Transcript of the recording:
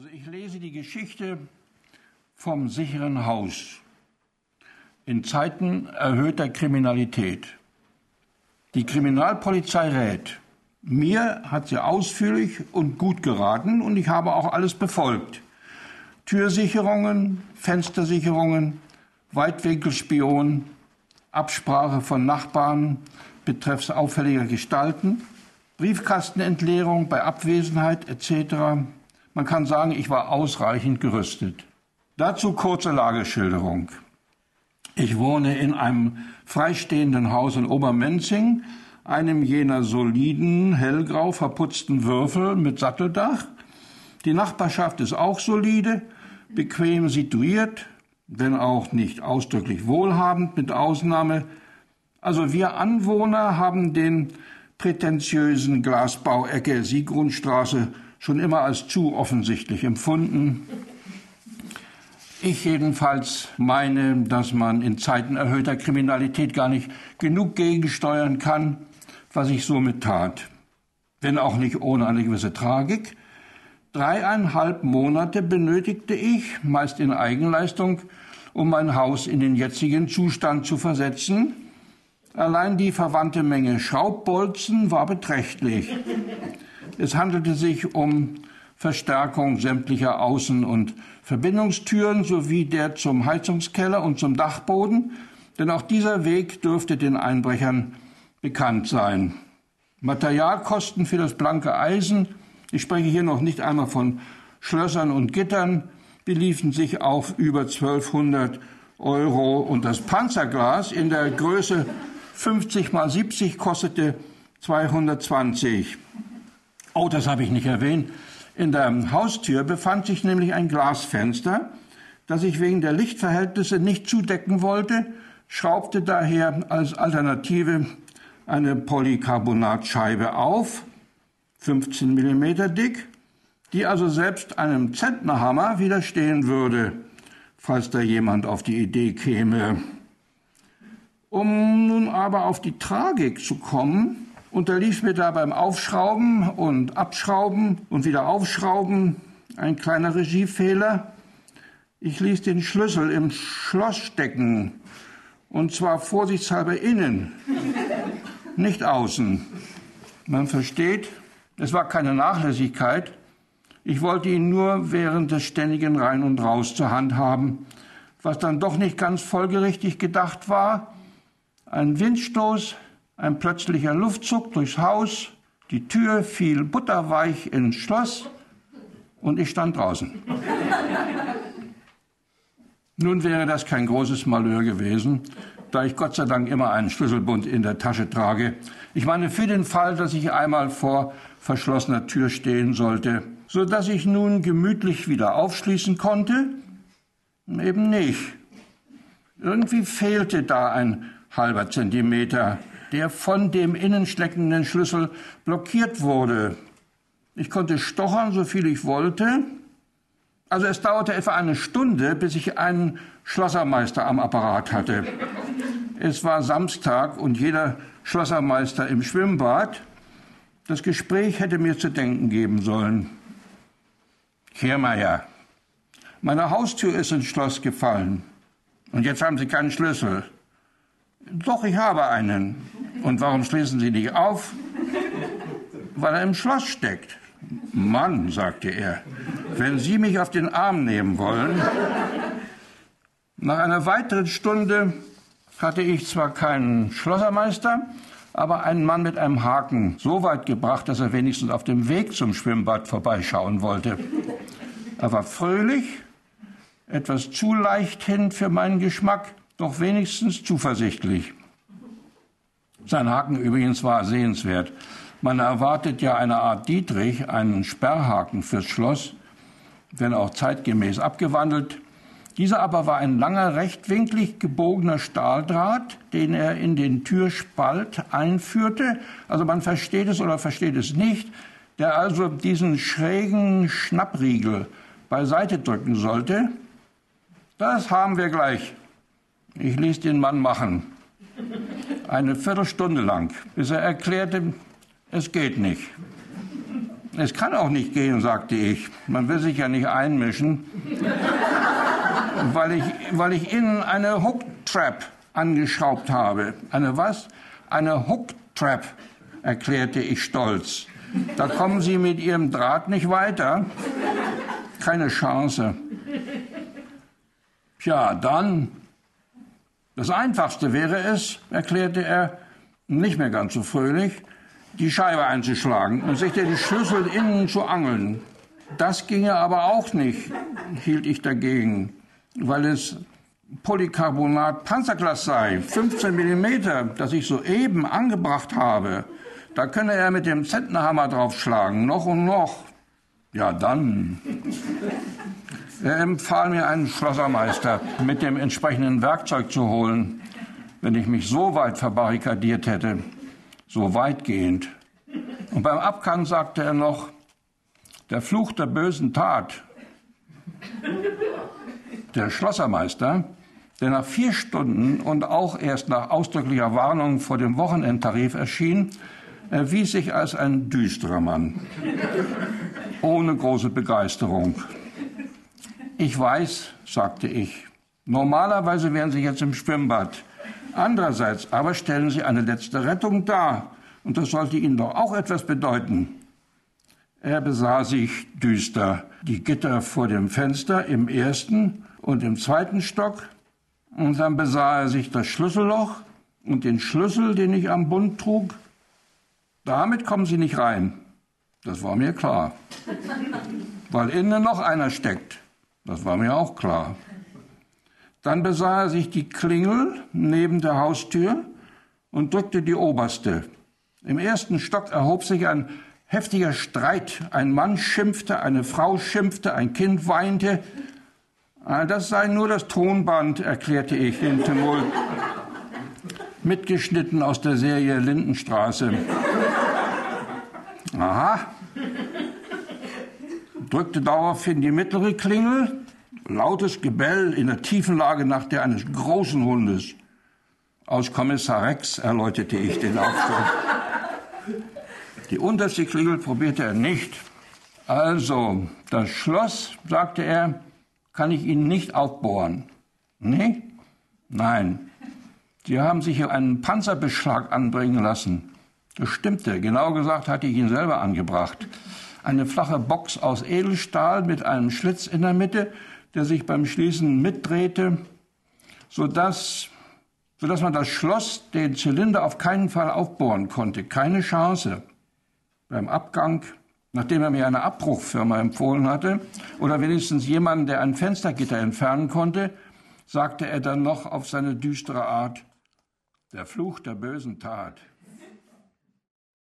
Also ich lese die Geschichte vom sicheren Haus in Zeiten erhöhter Kriminalität. Die Kriminalpolizei rät. Mir hat sie ausführlich und gut geraten und ich habe auch alles befolgt. Türsicherungen, Fenstersicherungen, Weitwinkelspion, Absprache von Nachbarn betreffs auffälliger Gestalten, Briefkastenentleerung bei Abwesenheit etc. Man kann sagen, ich war ausreichend gerüstet. Dazu kurze Lageschilderung. Ich wohne in einem freistehenden Haus in Obermenzing, einem jener soliden, hellgrau verputzten Würfel mit Satteldach. Die Nachbarschaft ist auch solide, bequem situiert, wenn auch nicht ausdrücklich wohlhabend, mit Ausnahme. Also wir Anwohner haben den prätentiösen Glasbau Ecke Siegrundstraße schon immer als zu offensichtlich empfunden. Ich jedenfalls meine, dass man in Zeiten erhöhter Kriminalität gar nicht genug gegensteuern kann, was ich somit tat. Wenn auch nicht ohne eine gewisse Tragik. Dreieinhalb Monate benötigte ich, meist in Eigenleistung, um mein Haus in den jetzigen Zustand zu versetzen. Allein die verwandte Menge Schraubbolzen war beträchtlich. Es handelte sich um Verstärkung sämtlicher Außen- und Verbindungstüren sowie der zum Heizungskeller und zum Dachboden, denn auch dieser Weg dürfte den Einbrechern bekannt sein. Materialkosten für das blanke Eisen, ich spreche hier noch nicht einmal von Schlössern und Gittern, beliefen sich auf über 1200 Euro und das Panzerglas in der Größe 50 mal 70 kostete 220. Oh, das habe ich nicht erwähnt. In der Haustür befand sich nämlich ein Glasfenster, das ich wegen der Lichtverhältnisse nicht zudecken wollte, schraubte daher als Alternative eine Polycarbonatscheibe auf, 15 mm dick, die also selbst einem Zentnerhammer widerstehen würde, falls da jemand auf die Idee käme. Um nun aber auf die Tragik zu kommen, unterlief mir da beim Aufschrauben und Abschrauben und wieder Aufschrauben ein kleiner Regiefehler. Ich ließ den Schlüssel im Schloss stecken und zwar vorsichtshalber innen, nicht außen. Man versteht, es war keine Nachlässigkeit. Ich wollte ihn nur während des ständigen Rein und Raus zur Hand haben, was dann doch nicht ganz folgerichtig gedacht war. Ein Windstoß ein plötzlicher Luftzug durchs Haus, die Tür fiel butterweich ins Schloss und ich stand draußen. Nun wäre das kein großes Malheur gewesen, da ich Gott sei Dank immer einen Schlüsselbund in der Tasche trage. Ich meine für den Fall, dass ich einmal vor verschlossener Tür stehen sollte, so dass ich nun gemütlich wieder aufschließen konnte? Eben nicht. Irgendwie fehlte da ein halber Zentimeter der von dem innensteckenden Schlüssel blockiert wurde. Ich konnte stochern, so viel ich wollte. Also es dauerte etwa eine Stunde, bis ich einen Schlossermeister am Apparat hatte. Es war Samstag und jeder Schlossermeister im Schwimmbad. Das Gespräch hätte mir zu denken geben sollen. Kiermeier, meine Haustür ist ins Schloss gefallen. Und jetzt haben Sie keinen Schlüssel. Doch, ich habe einen. Und warum schließen Sie nicht auf? Weil er im Schloss steckt. Mann, sagte er, wenn Sie mich auf den Arm nehmen wollen. Nach einer weiteren Stunde hatte ich zwar keinen Schlossermeister, aber einen Mann mit einem Haken so weit gebracht, dass er wenigstens auf dem Weg zum Schwimmbad vorbeischauen wollte. Er war fröhlich, etwas zu leichthin für meinen Geschmack, doch wenigstens zuversichtlich. Sein Haken übrigens war sehenswert. Man erwartet ja eine Art Dietrich, einen Sperrhaken fürs Schloss, wenn auch zeitgemäß abgewandelt. Dieser aber war ein langer, rechtwinklig gebogener Stahldraht, den er in den Türspalt einführte. Also man versteht es oder versteht es nicht, der also diesen schrägen Schnappriegel beiseite drücken sollte. Das haben wir gleich. Ich ließ den Mann machen eine Viertelstunde lang, bis er erklärte, es geht nicht. Es kann auch nicht gehen, sagte ich. Man will sich ja nicht einmischen, weil ich, weil ich Ihnen eine Hook-Trap angeschraubt habe. Eine was? Eine Hook-Trap, erklärte ich stolz. Da kommen Sie mit Ihrem Draht nicht weiter. Keine Chance. Tja, dann. Das Einfachste wäre es, erklärte er, nicht mehr ganz so fröhlich, die Scheibe einzuschlagen und sich die Schlüssel innen zu angeln. Das ginge aber auch nicht, hielt ich dagegen, weil es Polycarbonat Panzerglas sei, 15 Millimeter, das ich soeben angebracht habe. Da könne er mit dem Zentnerhammer draufschlagen, noch und noch. Ja, dann. Er empfahl mir einen Schlossermeister mit dem entsprechenden Werkzeug zu holen, wenn ich mich so weit verbarrikadiert hätte, so weitgehend. Und beim Abgang sagte er noch, der Fluch der bösen Tat. Der Schlossermeister, der nach vier Stunden und auch erst nach ausdrücklicher Warnung vor dem Wochenendtarif erschien, erwies sich als ein düsterer Mann, ohne große Begeisterung. Ich weiß, sagte ich, normalerweise wären Sie jetzt im Schwimmbad. Andererseits aber stellen Sie eine letzte Rettung dar, und das sollte Ihnen doch auch etwas bedeuten. Er besah sich düster die Gitter vor dem Fenster im ersten und im zweiten Stock, und dann besah er sich das Schlüsselloch und den Schlüssel, den ich am Bund trug, damit kommen Sie nicht rein. Das war mir klar. Weil innen noch einer steckt. Das war mir auch klar. Dann besah er sich die Klingel neben der Haustür und drückte die oberste. Im ersten Stock erhob sich ein heftiger Streit. Ein Mann schimpfte, eine Frau schimpfte, ein Kind weinte. Das sei nur das Tonband, erklärte ich den Tumult. Mitgeschnitten aus der Serie Lindenstraße. Aha. Drückte daraufhin die mittlere Klingel. Lautes Gebell in der tiefen Lage nach der eines großen Hundes. Aus Kommissar Rex erläuterte ich den Aufstand. Die unterste Klingel probierte er nicht. Also, das Schloss, sagte er, kann ich Ihnen nicht aufbohren. Nee? Nein. Sie haben sich hier einen Panzerbeschlag anbringen lassen. Das stimmte. Genau gesagt hatte ich ihn selber angebracht. Eine flache Box aus Edelstahl mit einem Schlitz in der Mitte, der sich beim Schließen mitdrehte, sodass, sodass man das Schloss, den Zylinder auf keinen Fall aufbohren konnte. Keine Chance. Beim Abgang, nachdem er mir eine Abbruchfirma empfohlen hatte, oder wenigstens jemanden, der ein Fenstergitter entfernen konnte, sagte er dann noch auf seine düstere Art, der Fluch der bösen Tat.